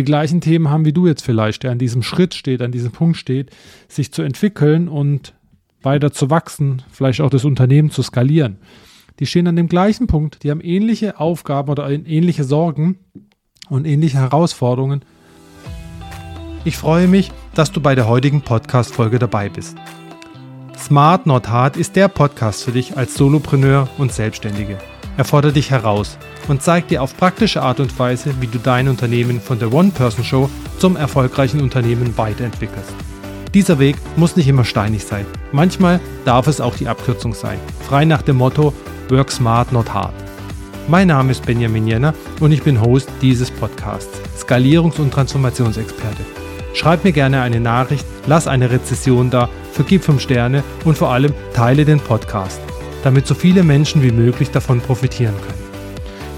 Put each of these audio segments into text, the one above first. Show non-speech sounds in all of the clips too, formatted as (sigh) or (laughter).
die gleichen Themen haben wie du jetzt vielleicht, der an diesem Schritt steht, an diesem Punkt steht, sich zu entwickeln und weiter zu wachsen, vielleicht auch das Unternehmen zu skalieren. Die stehen an dem gleichen Punkt, die haben ähnliche Aufgaben oder ähnliche Sorgen und ähnliche Herausforderungen. Ich freue mich, dass du bei der heutigen Podcast-Folge dabei bist. Smart Not Hard ist der Podcast für dich als Solopreneur und Selbstständige. Er fordert dich heraus und zeigt dir auf praktische Art und Weise, wie du dein Unternehmen von der One-Person-Show zum erfolgreichen Unternehmen weiterentwickelst. Dieser Weg muss nicht immer steinig sein. Manchmal darf es auch die Abkürzung sein. Frei nach dem Motto Work Smart Not Hard. Mein Name ist Benjamin Jenner und ich bin Host dieses Podcasts, Skalierungs- und Transformationsexperte. Schreib mir gerne eine Nachricht, lass eine Rezession da, vergib 5 Sterne und vor allem teile den Podcast damit so viele Menschen wie möglich davon profitieren können.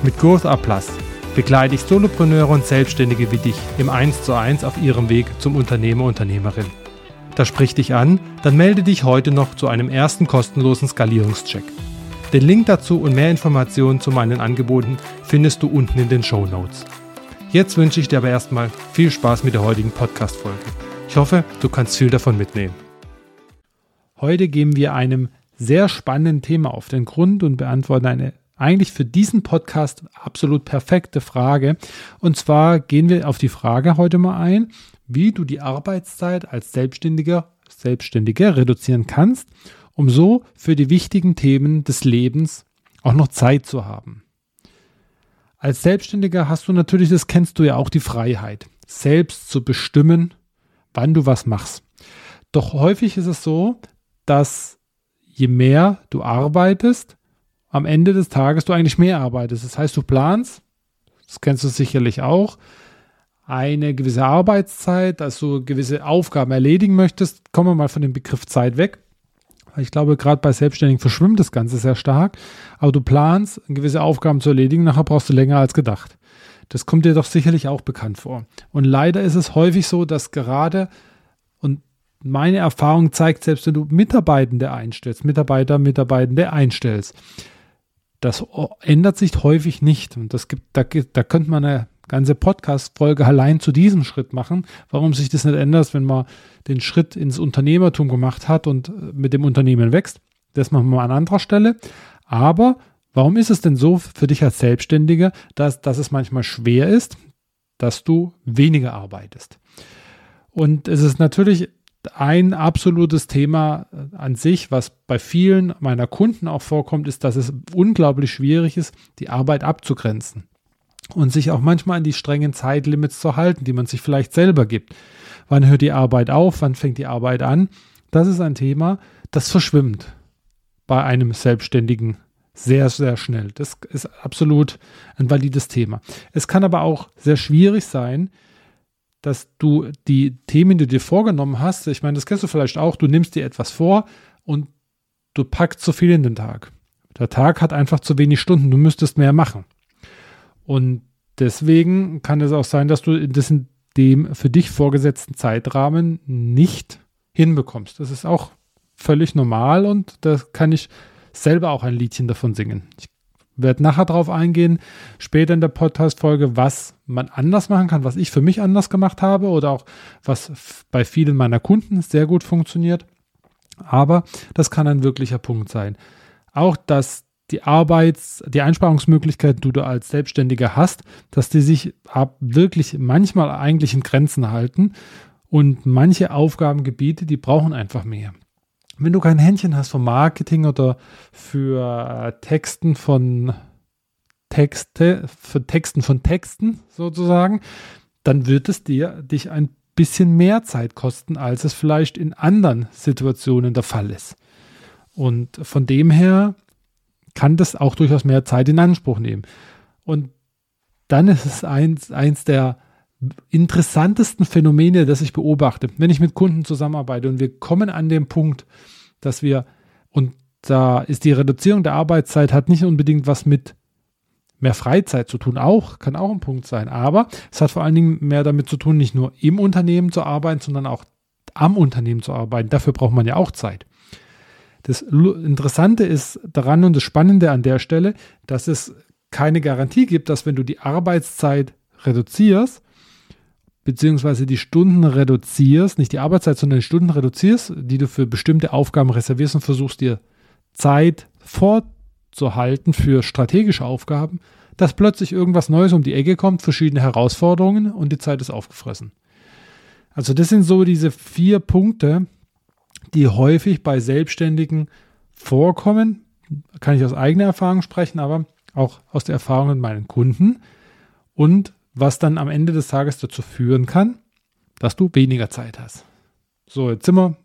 Mit Growth Plus begleite ich Solopreneure und Selbstständige wie dich im 1 zu 1 auf ihrem Weg zum Unternehmer, Unternehmerin. Das spricht dich an, dann melde dich heute noch zu einem ersten kostenlosen Skalierungscheck. Den Link dazu und mehr Informationen zu meinen Angeboten findest du unten in den Show Notes. Jetzt wünsche ich dir aber erstmal viel Spaß mit der heutigen Podcast-Folge. Ich hoffe, du kannst viel davon mitnehmen. Heute geben wir einem sehr spannenden Thema auf den Grund und beantworten eine eigentlich für diesen Podcast absolut perfekte Frage. Und zwar gehen wir auf die Frage heute mal ein, wie du die Arbeitszeit als Selbstständiger, Selbstständiger reduzieren kannst, um so für die wichtigen Themen des Lebens auch noch Zeit zu haben. Als Selbstständiger hast du natürlich, das kennst du ja auch, die Freiheit, selbst zu bestimmen, wann du was machst. Doch häufig ist es so, dass je mehr du arbeitest, am Ende des Tages du eigentlich mehr arbeitest. Das heißt, du planst, das kennst du sicherlich auch, eine gewisse Arbeitszeit, dass du gewisse Aufgaben erledigen möchtest. Kommen wir mal von dem Begriff Zeit weg. Ich glaube, gerade bei Selbstständigen verschwimmt das Ganze sehr stark. Aber du planst, gewisse Aufgaben zu erledigen, nachher brauchst du länger als gedacht. Das kommt dir doch sicherlich auch bekannt vor. Und leider ist es häufig so, dass gerade, und meine Erfahrung zeigt, selbst wenn du Mitarbeitende einstellst, Mitarbeiter, Mitarbeitende einstellst, das ändert sich häufig nicht. Und das gibt, da, da könnte man eine ganze Podcast-Folge allein zu diesem Schritt machen, warum sich das nicht ändert, wenn man den Schritt ins Unternehmertum gemacht hat und äh, mit dem Unternehmen wächst. Das machen wir mal an anderer Stelle. Aber warum ist es denn so für dich als Selbstständiger, dass, dass es manchmal schwer ist, dass du weniger arbeitest? Und es ist natürlich ein absolutes Thema äh, an sich, was bei vielen meiner Kunden auch vorkommt, ist, dass es unglaublich schwierig ist, die Arbeit abzugrenzen und sich auch manchmal an die strengen Zeitlimits zu halten, die man sich vielleicht selber gibt. Wann hört die Arbeit auf? Wann fängt die Arbeit an? Das ist ein Thema, das verschwimmt bei einem Selbstständigen sehr, sehr schnell. Das ist absolut ein valides Thema. Es kann aber auch sehr schwierig sein, dass du die Themen, die du dir vorgenommen hast, ich meine, das kennst du vielleicht auch, du nimmst dir etwas vor und du packst zu viel in den Tag. Der Tag hat einfach zu wenig Stunden, du müsstest mehr machen. Und deswegen kann es auch sein, dass du das in dem für dich vorgesetzten Zeitrahmen nicht hinbekommst. Das ist auch völlig normal und da kann ich selber auch ein Liedchen davon singen. Ich werde nachher darauf eingehen, später in der Podcast-Folge, was man anders machen kann, was ich für mich anders gemacht habe oder auch was bei vielen meiner Kunden sehr gut funktioniert. Aber das kann ein wirklicher Punkt sein. Auch, dass die Arbeits-, die Einsparungsmöglichkeiten, die du als Selbstständiger hast, dass die sich wirklich manchmal eigentlich in Grenzen halten und manche Aufgabengebiete, die brauchen einfach mehr wenn du kein Händchen hast vom Marketing oder für äh, Texten von Texte, für Texten von Texten sozusagen, dann wird es dir dich ein bisschen mehr Zeit kosten, als es vielleicht in anderen Situationen der Fall ist. Und von dem her kann das auch durchaus mehr Zeit in Anspruch nehmen. Und dann ist es eins, eins der interessantesten Phänomene, das ich beobachte, wenn ich mit Kunden zusammenarbeite und wir kommen an den Punkt, dass wir, und da ist die Reduzierung der Arbeitszeit hat nicht unbedingt was mit mehr Freizeit zu tun, auch, kann auch ein Punkt sein, aber es hat vor allen Dingen mehr damit zu tun, nicht nur im Unternehmen zu arbeiten, sondern auch am Unternehmen zu arbeiten. Dafür braucht man ja auch Zeit. Das Interessante ist daran und das Spannende an der Stelle, dass es keine Garantie gibt, dass wenn du die Arbeitszeit reduzierst, beziehungsweise die Stunden reduzierst, nicht die Arbeitszeit, sondern die Stunden reduzierst, die du für bestimmte Aufgaben reservierst und versuchst dir Zeit vorzuhalten für strategische Aufgaben, dass plötzlich irgendwas Neues um die Ecke kommt, verschiedene Herausforderungen und die Zeit ist aufgefressen. Also das sind so diese vier Punkte, die häufig bei Selbstständigen vorkommen. Kann ich aus eigener Erfahrung sprechen, aber auch aus der Erfahrung mit meinen Kunden. Und was dann am Ende des Tages dazu führen kann, dass du weniger Zeit hast. So, jetzt sind wir,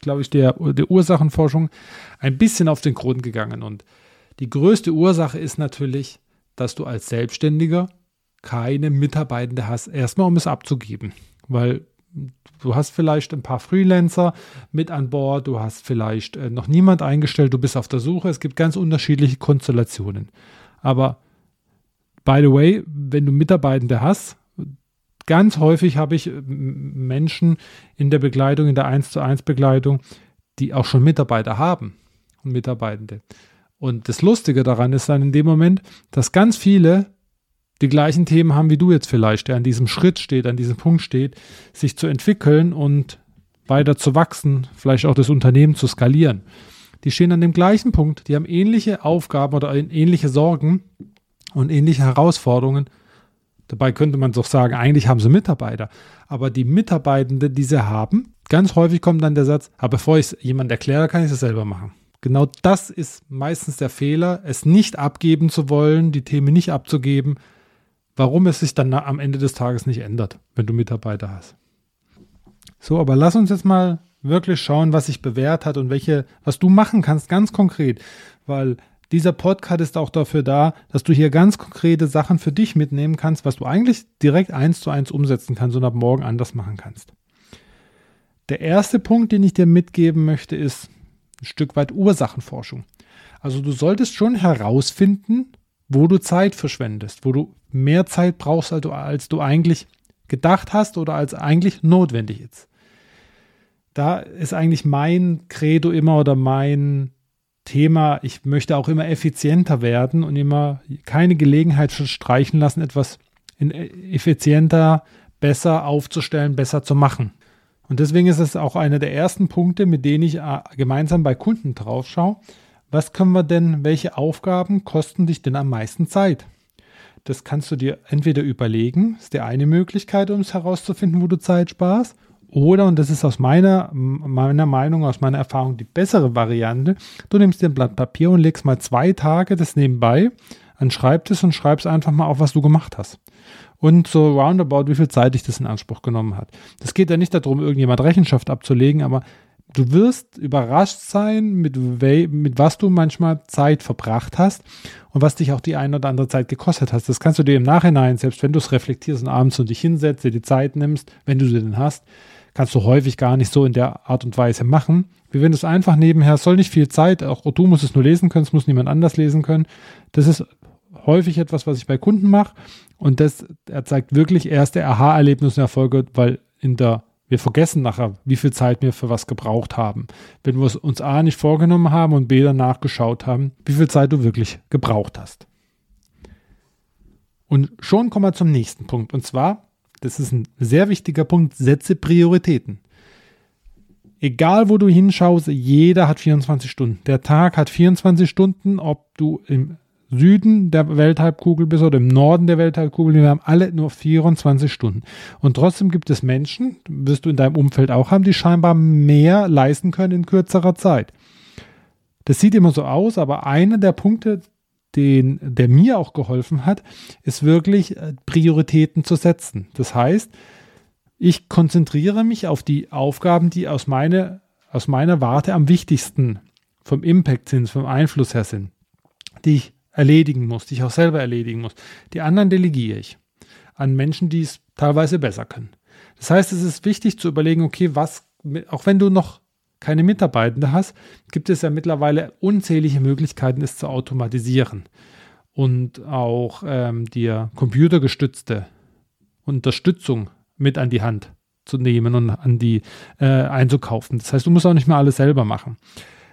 glaube ich, der, der Ursachenforschung ein bisschen auf den Grund gegangen. Und die größte Ursache ist natürlich, dass du als Selbstständiger keine Mitarbeitende hast, erstmal um es abzugeben. Weil du hast vielleicht ein paar Freelancer mit an Bord, du hast vielleicht äh, noch niemand eingestellt, du bist auf der Suche. Es gibt ganz unterschiedliche Konstellationen. Aber by the way, wenn du Mitarbeitende hast, ganz häufig habe ich äh, Menschen in der Begleitung, in der 1 zu 1 Begleitung, die auch schon Mitarbeiter haben und Mitarbeitende. Und das Lustige daran ist dann in dem Moment, dass ganz viele die gleichen Themen haben wie du jetzt vielleicht, der an diesem Schritt steht, an diesem Punkt steht, sich zu entwickeln und weiter zu wachsen, vielleicht auch das Unternehmen zu skalieren. Die stehen an dem gleichen Punkt, die haben ähnliche Aufgaben oder ähnliche Sorgen und ähnliche Herausforderungen. Dabei könnte man doch sagen, eigentlich haben sie Mitarbeiter. Aber die Mitarbeitende, die sie haben, ganz häufig kommt dann der Satz, aber bevor ich es jemand erkläre, kann ich es selber machen. Genau das ist meistens der Fehler, es nicht abgeben zu wollen, die Themen nicht abzugeben, warum es sich dann am Ende des Tages nicht ändert, wenn du Mitarbeiter hast. So, aber lass uns jetzt mal wirklich schauen, was sich bewährt hat und welche, was du machen kannst, ganz konkret, weil dieser Podcast ist auch dafür da, dass du hier ganz konkrete Sachen für dich mitnehmen kannst, was du eigentlich direkt eins zu eins umsetzen kannst und ab morgen anders machen kannst. Der erste Punkt, den ich dir mitgeben möchte, ist ein Stück weit Ursachenforschung. Also du solltest schon herausfinden, wo du Zeit verschwendest, wo du mehr Zeit brauchst, als du, als du eigentlich gedacht hast oder als eigentlich notwendig ist. Da ist eigentlich mein Credo immer oder mein Thema, ich möchte auch immer effizienter werden und immer keine Gelegenheit streichen lassen, etwas effizienter, besser aufzustellen, besser zu machen. Und deswegen ist es auch einer der ersten Punkte, mit denen ich äh, gemeinsam bei Kunden drauf schaue. Was können wir denn, welche Aufgaben kosten dich denn am meisten Zeit? Das kannst du dir entweder überlegen, ist die eine Möglichkeit, um es herauszufinden, wo du Zeit sparst, oder, und das ist aus meiner, meiner Meinung, aus meiner Erfahrung die bessere Variante, du nimmst dir ein Blatt Papier und legst mal zwei Tage das nebenbei an Schreibtisch und schreibst einfach mal auf, was du gemacht hast. Und so roundabout, wie viel Zeit dich das in Anspruch genommen hat. Das geht ja nicht darum, irgendjemand Rechenschaft abzulegen, aber du wirst überrascht sein, mit, mit was du manchmal Zeit verbracht hast und was dich auch die eine oder andere Zeit gekostet hast. Das kannst du dir im Nachhinein, selbst wenn du es reflektierst und abends und dich hinsetzt, dir die Zeit nimmst, wenn du sie denn hast, kannst du häufig gar nicht so in der Art und Weise machen. Wie wenn du es einfach nebenher, soll nicht viel Zeit, auch du musst es nur lesen können, es muss niemand anders lesen können. Das ist häufig etwas, was ich bei Kunden mache und das er zeigt wirklich erste Aha-Erlebnisse und Erfolge, weil in der wir vergessen nachher, wie viel Zeit wir für was gebraucht haben. Wenn wir es uns A nicht vorgenommen haben und B danach geschaut haben, wie viel Zeit du wirklich gebraucht hast. Und schon kommen wir zum nächsten Punkt. Und zwar, das ist ein sehr wichtiger Punkt, setze Prioritäten. Egal wo du hinschaust, jeder hat 24 Stunden. Der Tag hat 24 Stunden, ob du im Süden der Welthalbkugel bist oder im Norden der Welthalbkugel, wir haben alle nur 24 Stunden. Und trotzdem gibt es Menschen, wirst du in deinem Umfeld auch haben, die scheinbar mehr leisten können in kürzerer Zeit. Das sieht immer so aus, aber einer der Punkte, den, der mir auch geholfen hat, ist wirklich äh, Prioritäten zu setzen. Das heißt, ich konzentriere mich auf die Aufgaben, die aus, meine, aus meiner Warte am wichtigsten vom Impact sind, vom Einfluss her sind, die ich erledigen muss, die ich auch selber erledigen muss. Die anderen delegiere ich an Menschen, die es teilweise besser können. Das heißt, es ist wichtig zu überlegen, okay, was, auch wenn du noch keine Mitarbeitende hast, gibt es ja mittlerweile unzählige Möglichkeiten, es zu automatisieren und auch ähm, dir computergestützte Unterstützung mit an die Hand zu nehmen und an die äh, einzukaufen. Das heißt, du musst auch nicht mehr alles selber machen.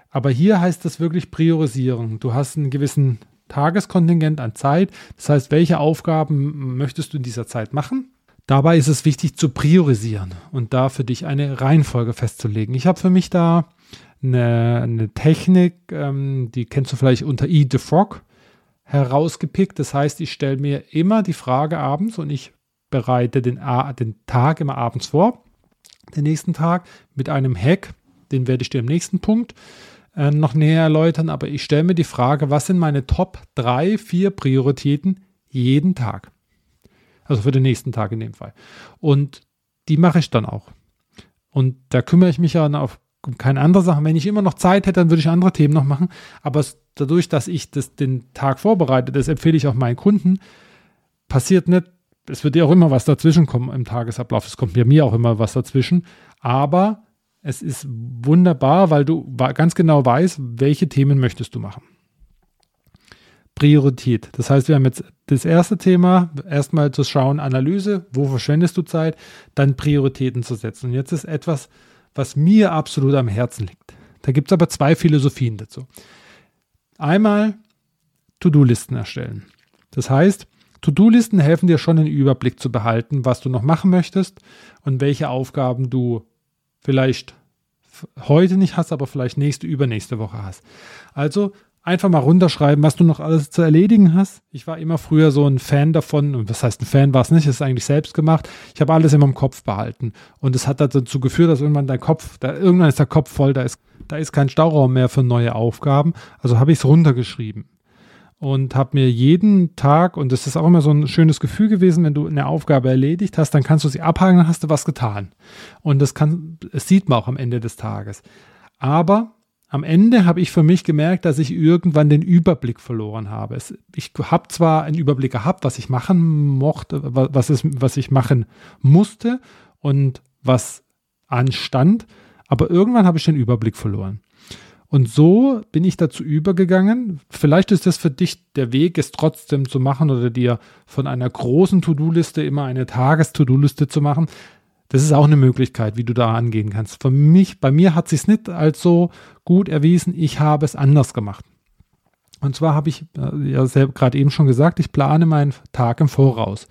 Aber hier heißt es wirklich priorisieren. Du hast einen gewissen Tageskontingent an Zeit. Das heißt, welche Aufgaben möchtest du in dieser Zeit machen? Dabei ist es wichtig zu priorisieren und da für dich eine Reihenfolge festzulegen. Ich habe für mich da eine, eine Technik, ähm, die kennst du vielleicht unter Eat the Frog, herausgepickt. Das heißt, ich stelle mir immer die Frage abends und ich bereite den, den Tag immer abends vor, den nächsten Tag, mit einem Hack, den werde ich dir im nächsten Punkt äh, noch näher erläutern, aber ich stelle mir die Frage, was sind meine Top 3, 4 Prioritäten jeden Tag? Also für den nächsten Tag in dem Fall. Und die mache ich dann auch. Und da kümmere ich mich ja auf keine andere Sachen. Wenn ich immer noch Zeit hätte, dann würde ich andere Themen noch machen. Aber dadurch, dass ich das den Tag vorbereite, das empfehle ich auch meinen Kunden, passiert nicht, es wird ja auch immer was dazwischen kommen im Tagesablauf. Es kommt bei mir auch immer was dazwischen. Aber es ist wunderbar, weil du ganz genau weißt, welche Themen möchtest du machen. Priorität. Das heißt, wir haben jetzt das erste Thema, erstmal zu schauen, Analyse, wo verschwendest du Zeit, dann Prioritäten zu setzen. Und jetzt ist etwas, was mir absolut am Herzen liegt. Da gibt es aber zwei Philosophien dazu. Einmal To-Do-Listen erstellen. Das heißt, To-Do-Listen helfen dir schon, einen Überblick zu behalten, was du noch machen möchtest und welche Aufgaben du vielleicht heute nicht hast, aber vielleicht nächste, übernächste Woche hast. Also einfach mal runterschreiben, was du noch alles zu erledigen hast. Ich war immer früher so ein Fan davon, und was heißt ein Fan war es nicht, es ist eigentlich selbst gemacht. Ich habe alles immer im Kopf behalten. Und es hat dazu geführt, dass irgendwann dein Kopf, da, irgendwann ist der Kopf voll, da ist, da ist kein Stauraum mehr für neue Aufgaben. Also habe ich es runtergeschrieben und habe mir jeden Tag, und das ist auch immer so ein schönes Gefühl gewesen, wenn du eine Aufgabe erledigt hast, dann kannst du sie abhaken, dann hast du was getan. Und das kann, das sieht man auch am Ende des Tages. Aber am Ende habe ich für mich gemerkt, dass ich irgendwann den Überblick verloren habe. Es, ich habe zwar einen Überblick gehabt, was ich machen mochte, was, es, was ich machen musste und was anstand, aber irgendwann habe ich den Überblick verloren. Und so bin ich dazu übergegangen. Vielleicht ist das für dich der Weg, es trotzdem zu machen oder dir von einer großen To-Do-Liste immer eine Tages-To-Do-Liste zu machen. Das ist auch eine Möglichkeit, wie du da angehen kannst. Für mich, bei mir hat sich nicht als so gut erwiesen. Ich habe es anders gemacht. Und zwar habe ich äh, ja gerade eben schon gesagt, ich plane meinen Tag im Voraus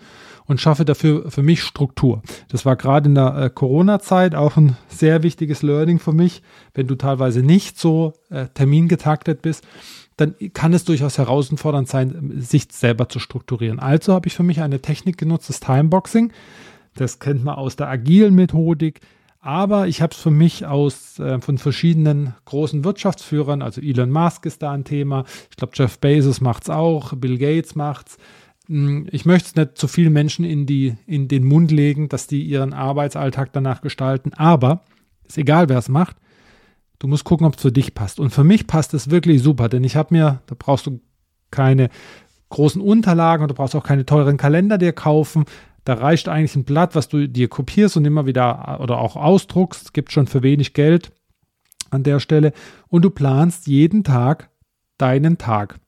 und schaffe dafür für mich Struktur. Das war gerade in der äh, Corona-Zeit auch ein sehr wichtiges Learning für mich. Wenn du teilweise nicht so äh, termingetaktet bist, dann kann es durchaus herausfordernd sein, sich selber zu strukturieren. Also habe ich für mich eine Technik genutzt, das Timeboxing. Das kennt man aus der agilen Methodik. Aber ich habe es für mich aus äh, von verschiedenen großen Wirtschaftsführern, also Elon Musk ist da ein Thema, ich glaube Jeff Bezos macht es auch, Bill Gates macht's. Hm, ich möchte es nicht zu vielen Menschen in, die, in den Mund legen, dass die ihren Arbeitsalltag danach gestalten, aber ist egal, wer es macht. Du musst gucken, ob es für dich passt. Und für mich passt es wirklich super, denn ich habe mir, da brauchst du keine großen Unterlagen und du brauchst auch keine teuren Kalender dir kaufen. Da reicht eigentlich ein Blatt, was du dir kopierst und immer wieder oder auch ausdruckst. Gibt schon für wenig Geld an der Stelle. Und du planst jeden Tag deinen Tag.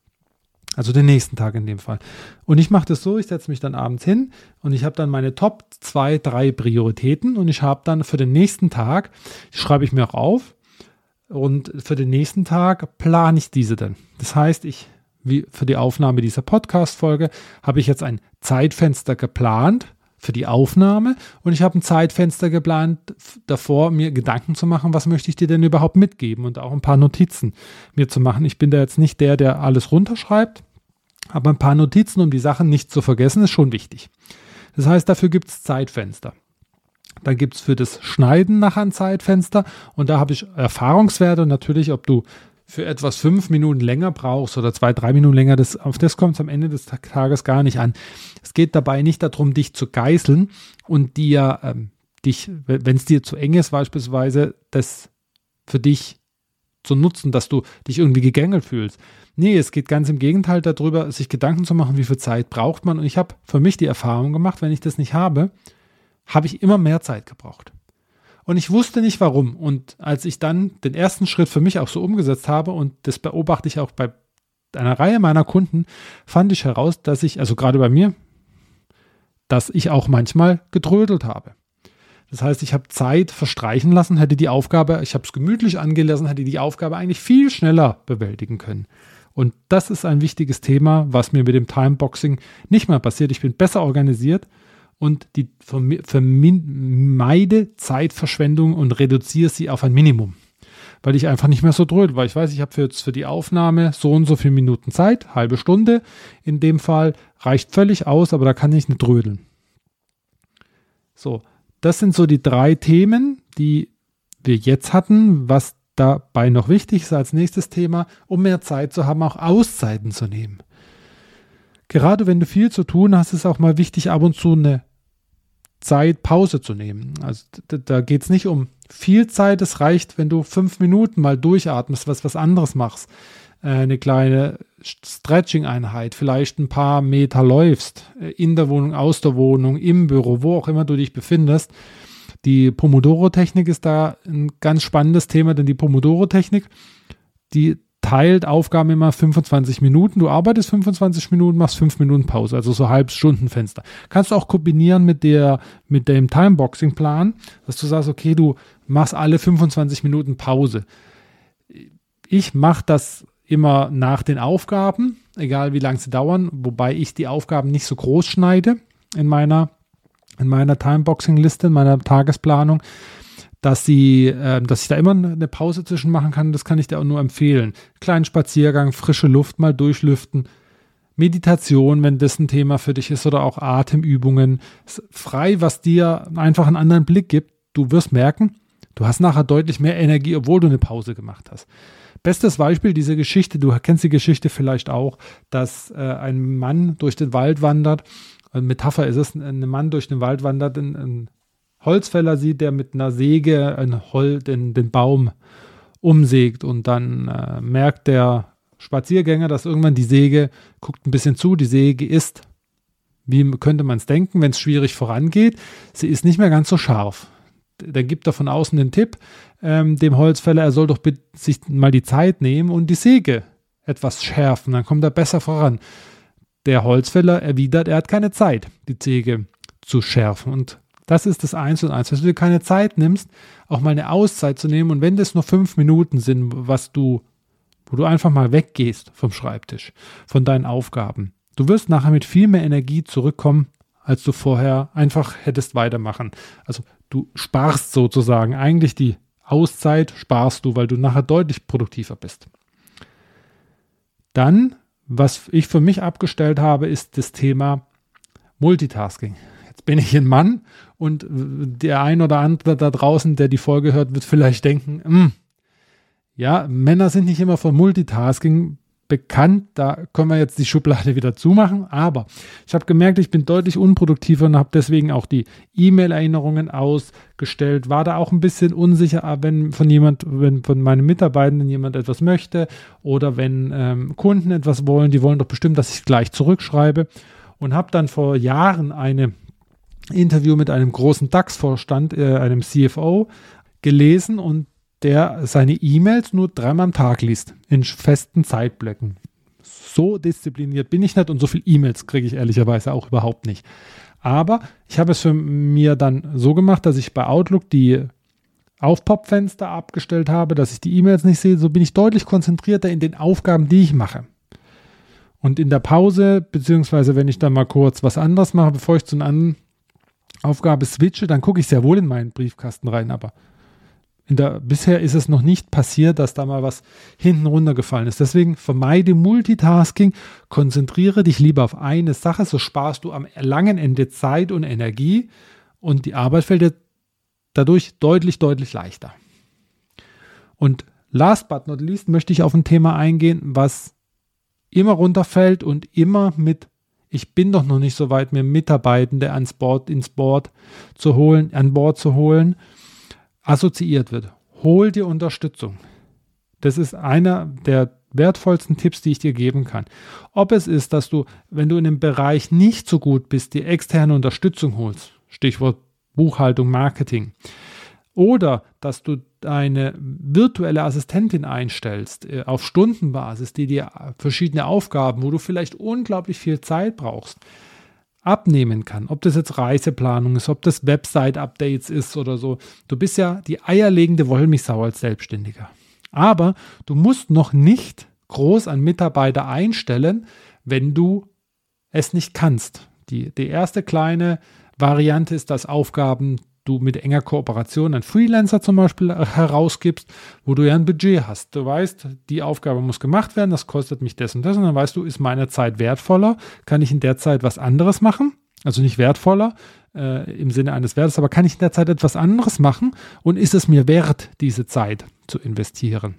Also den nächsten Tag in dem Fall. Und ich mache das so, ich setze mich dann abends hin und ich habe dann meine Top 2, 3 Prioritäten und ich habe dann für den nächsten Tag, schreibe ich mir auch auf und für den nächsten Tag plane ich diese dann. Das heißt, ich wie für die Aufnahme dieser Podcast-Folge, habe ich jetzt ein Zeitfenster geplant für die Aufnahme und ich habe ein Zeitfenster geplant davor, mir Gedanken zu machen, was möchte ich dir denn überhaupt mitgeben und auch ein paar Notizen mir zu machen. Ich bin da jetzt nicht der, der alles runterschreibt, aber ein paar Notizen, um die Sachen nicht zu vergessen, ist schon wichtig. Das heißt, dafür gibt es Zeitfenster. Dann gibt es für das Schneiden nachher ein Zeitfenster und da habe ich Erfahrungswerte und natürlich, ob du für etwas fünf Minuten länger brauchst oder zwei, drei Minuten länger, das, auf das kommt es am Ende des Tages gar nicht an. Es geht dabei nicht darum, dich zu geißeln und dir, ähm, dich, wenn es dir zu eng ist, beispielsweise, das für dich zu nutzen, dass du dich irgendwie gegängelt fühlst. Nee, es geht ganz im Gegenteil darüber, sich Gedanken zu machen, wie viel Zeit braucht man. Und ich habe für mich die Erfahrung gemacht, wenn ich das nicht habe, habe ich immer mehr Zeit gebraucht. Und ich wusste nicht warum. Und als ich dann den ersten Schritt für mich auch so umgesetzt habe, und das beobachte ich auch bei einer Reihe meiner Kunden, fand ich heraus, dass ich, also gerade bei mir, dass ich auch manchmal getrödelt habe. Das heißt, ich habe Zeit verstreichen lassen, hätte die Aufgabe, ich habe es gemütlich angelassen, hätte die Aufgabe eigentlich viel schneller bewältigen können. Und das ist ein wichtiges Thema, was mir mit dem Timeboxing nicht mehr passiert. Ich bin besser organisiert und die vermeide Zeitverschwendung und reduziere sie auf ein Minimum. Weil ich einfach nicht mehr so drödel, weil ich weiß, ich habe für, für die Aufnahme so und so viele Minuten Zeit, halbe Stunde. In dem Fall reicht völlig aus, aber da kann ich nicht drödeln. So, das sind so die drei Themen, die wir jetzt hatten. Was dabei noch wichtig ist als nächstes Thema, um mehr Zeit zu haben, auch Auszeiten zu nehmen. Gerade wenn du viel zu tun hast, ist auch mal wichtig, ab und zu eine Zeit Pause zu nehmen. Also da geht es nicht um viel Zeit, es reicht, wenn du fünf Minuten mal durchatmest, was was anderes machst. Äh, eine kleine Stretching-Einheit, vielleicht ein paar Meter läufst, äh, in der Wohnung, aus der Wohnung, im Büro, wo auch immer du dich befindest. Die Pomodoro-Technik ist da ein ganz spannendes Thema, denn die Pomodoro-Technik, die teilt Aufgaben immer 25 Minuten. Du arbeitest 25 Minuten, machst 5 Minuten Pause, also so Halbstundenfenster. Kannst du auch kombinieren mit der, mit dem Timeboxing-Plan, dass du sagst, okay, du machst alle 25 Minuten Pause. Ich mache das immer nach den Aufgaben, egal wie lange sie dauern, wobei ich die Aufgaben nicht so groß schneide in meiner, in meiner Timeboxing-Liste, in meiner Tagesplanung dass sie, äh, dass ich da immer eine Pause zwischen machen kann. Das kann ich dir auch nur empfehlen. Kleinen Spaziergang, frische Luft mal durchlüften. Meditation, wenn das ein Thema für dich ist, oder auch Atemübungen. Frei, was dir einfach einen anderen Blick gibt. Du wirst merken, du hast nachher deutlich mehr Energie, obwohl du eine Pause gemacht hast. Bestes Beispiel, diese Geschichte, du kennst die Geschichte vielleicht auch, dass äh, ein Mann durch den Wald wandert. Eine Metapher ist es, ein Mann durch den Wald wandert, ein, ein Holzfäller sieht, der mit einer Säge ein Hol den, den Baum umsägt und dann äh, merkt der Spaziergänger, dass irgendwann die Säge guckt ein bisschen zu, die Säge ist, wie könnte man es denken, wenn es schwierig vorangeht, sie ist nicht mehr ganz so scharf. Dann gibt er von außen den Tipp ähm, dem Holzfäller, er soll doch sich mal die Zeit nehmen und die Säge etwas schärfen, dann kommt er besser voran. Der Holzfäller erwidert, er hat keine Zeit, die Säge zu schärfen und das ist das Eins und Eins, dass du dir keine Zeit nimmst, auch mal eine Auszeit zu nehmen. Und wenn das nur fünf Minuten sind, was du, wo du einfach mal weggehst vom Schreibtisch, von deinen Aufgaben, du wirst nachher mit viel mehr Energie zurückkommen, als du vorher einfach hättest weitermachen. Also du sparst sozusagen eigentlich die Auszeit, sparst du, weil du nachher deutlich produktiver bist. Dann, was ich für mich abgestellt habe, ist das Thema Multitasking bin ich ein Mann und der ein oder andere da draußen, der die Folge hört, wird vielleicht denken, hm, ja, Männer sind nicht immer für Multitasking bekannt, da können wir jetzt die Schublade (laughs) wieder zumachen, aber ich habe gemerkt, ich bin deutlich unproduktiver und habe deswegen auch die E-Mail-Erinnerungen ausgestellt, war da auch ein bisschen unsicher, wenn von jemand, wenn von meinen Mitarbeitenden jemand etwas möchte oder wenn ähm, Kunden etwas wollen, die wollen doch bestimmt, dass ich gleich zurückschreibe. Und habe dann vor Jahren eine Interview mit einem großen DAX-Vorstand, äh, einem CFO, gelesen und der seine E-Mails nur dreimal am Tag liest, in festen Zeitblöcken. So diszipliniert bin ich nicht und so viele E-Mails kriege ich ehrlicherweise auch überhaupt nicht. Aber ich habe es für mir dann so gemacht, dass ich bei Outlook die Aufpop-Fenster abgestellt habe, dass ich die E-Mails nicht sehe. So bin ich deutlich konzentrierter in den Aufgaben, die ich mache. Und in der Pause, beziehungsweise wenn ich dann mal kurz was anderes mache, bevor ich zu einem anderen Aufgabe switche, dann gucke ich sehr wohl in meinen Briefkasten rein, aber der, bisher ist es noch nicht passiert, dass da mal was hinten runtergefallen ist. Deswegen vermeide Multitasking, konzentriere dich lieber auf eine Sache, so sparst du am langen Ende Zeit und Energie und die Arbeit fällt dir dadurch deutlich, deutlich leichter. Und last but not least möchte ich auf ein Thema eingehen, was immer runterfällt und immer mit ich bin doch noch nicht so weit, mir Mitarbeitende ans Board, ins Board zu holen, an Bord zu holen, assoziiert wird. Hol dir Unterstützung. Das ist einer der wertvollsten Tipps, die ich dir geben kann. Ob es ist, dass du, wenn du in einem Bereich nicht so gut bist, die externe Unterstützung holst, Stichwort Buchhaltung, Marketing, oder dass du eine virtuelle Assistentin einstellst äh, auf Stundenbasis, die dir verschiedene Aufgaben, wo du vielleicht unglaublich viel Zeit brauchst, abnehmen kann. Ob das jetzt Reiseplanung ist, ob das Website-Updates ist oder so. Du bist ja die eierlegende Wollmilchsau als Selbstständiger. Aber du musst noch nicht groß an Mitarbeiter einstellen, wenn du es nicht kannst. Die, die erste kleine Variante ist, dass Aufgaben du mit enger Kooperation an Freelancer zum Beispiel herausgibst, wo du ja ein Budget hast. Du weißt, die Aufgabe muss gemacht werden, das kostet mich das und das und dann weißt du, ist meine Zeit wertvoller, kann ich in der Zeit was anderes machen? Also nicht wertvoller äh, im Sinne eines Wertes, aber kann ich in der Zeit etwas anderes machen und ist es mir wert, diese Zeit zu investieren?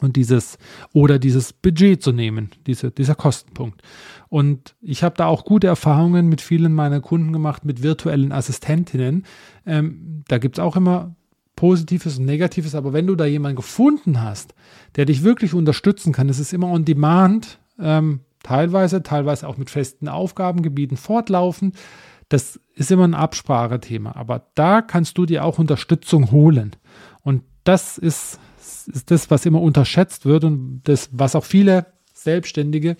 Und dieses oder dieses Budget zu nehmen, diese, dieser Kostenpunkt. Und ich habe da auch gute Erfahrungen mit vielen meiner Kunden gemacht, mit virtuellen Assistentinnen. Ähm, da gibt es auch immer Positives und Negatives, aber wenn du da jemanden gefunden hast, der dich wirklich unterstützen kann, es ist immer on demand, ähm, teilweise, teilweise auch mit festen Aufgabengebieten fortlaufend. Das ist immer ein Absprachethema, aber da kannst du dir auch Unterstützung holen. Und das ist ist das, was immer unterschätzt wird und das, was auch viele Selbstständige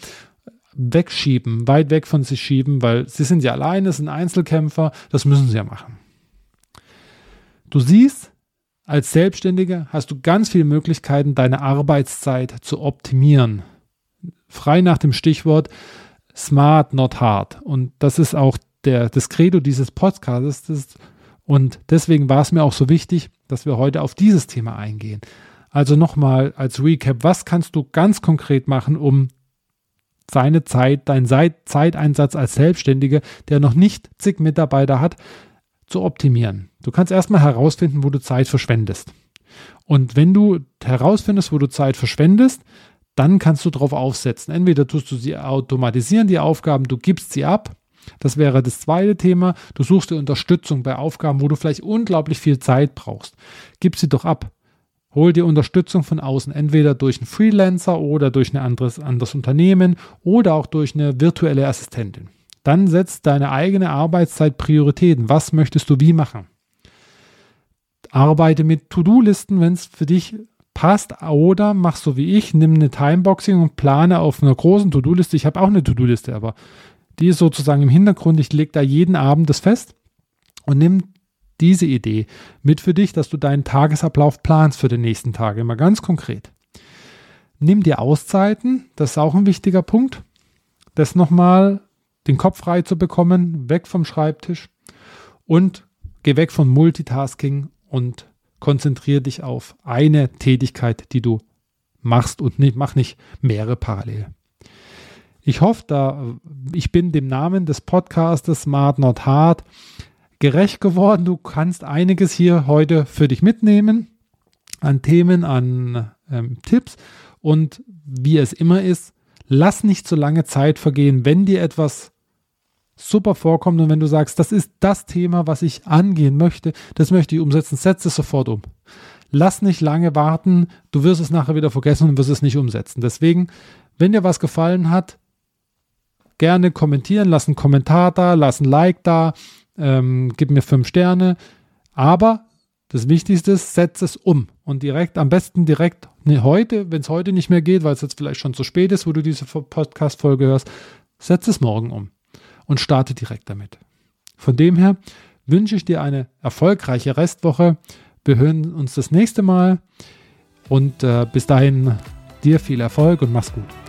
wegschieben, weit weg von sich schieben, weil sie sind ja alleine, sind Einzelkämpfer, das müssen sie ja machen. Du siehst, als Selbstständiger hast du ganz viele Möglichkeiten, deine Arbeitszeit zu optimieren. Frei nach dem Stichwort smart, not hard. Und das ist auch der, das Credo dieses Podcasts. und deswegen war es mir auch so wichtig, dass wir heute auf dieses Thema eingehen. Also nochmal als Recap, was kannst du ganz konkret machen, um seine Zeit, deinen Zeiteinsatz als Selbstständiger, der noch nicht zig Mitarbeiter hat, zu optimieren. Du kannst erstmal herausfinden, wo du Zeit verschwendest. Und wenn du herausfindest, wo du Zeit verschwendest, dann kannst du darauf aufsetzen. Entweder tust du sie automatisieren, die Aufgaben, du gibst sie ab. Das wäre das zweite Thema. Du suchst dir Unterstützung bei Aufgaben, wo du vielleicht unglaublich viel Zeit brauchst. Gib sie doch ab. Hol dir Unterstützung von außen, entweder durch einen Freelancer oder durch ein anderes, anderes Unternehmen oder auch durch eine virtuelle Assistentin. Dann setzt deine eigene Arbeitszeit Prioritäten. Was möchtest du wie machen? Arbeite mit To-Do-Listen, wenn es für dich passt, oder mach so wie ich, nimm eine Timeboxing und plane auf einer großen To-Do-Liste. Ich habe auch eine To-Do-Liste, aber die ist sozusagen im Hintergrund. Ich lege da jeden Abend das fest und nimm diese Idee mit für dich, dass du deinen Tagesablauf planst für den nächsten Tag. Immer ganz konkret. Nimm dir Auszeiten, das ist auch ein wichtiger Punkt. Das nochmal den Kopf frei zu bekommen, weg vom Schreibtisch und geh weg von Multitasking und konzentriere dich auf eine Tätigkeit, die du machst und nicht, mach nicht mehrere parallel. Ich hoffe, da ich bin dem Namen des Podcastes Smart Not Hard gerecht geworden. Du kannst einiges hier heute für dich mitnehmen an Themen, an ähm, Tipps. Und wie es immer ist, lass nicht so lange Zeit vergehen, wenn dir etwas super vorkommt und wenn du sagst, das ist das Thema, was ich angehen möchte, das möchte ich umsetzen, setze es sofort um. Lass nicht lange warten, du wirst es nachher wieder vergessen und wirst es nicht umsetzen. Deswegen, wenn dir was gefallen hat, gerne kommentieren, lass einen Kommentar da, lass ein Like da, ähm, gib mir fünf Sterne. Aber das Wichtigste ist, setz es um. Und direkt, am besten direkt ne, heute, wenn es heute nicht mehr geht, weil es jetzt vielleicht schon zu spät ist, wo du diese Podcast-Folge hörst, setz es morgen um und starte direkt damit. Von dem her wünsche ich dir eine erfolgreiche Restwoche. Wir hören uns das nächste Mal und äh, bis dahin dir viel Erfolg und mach's gut.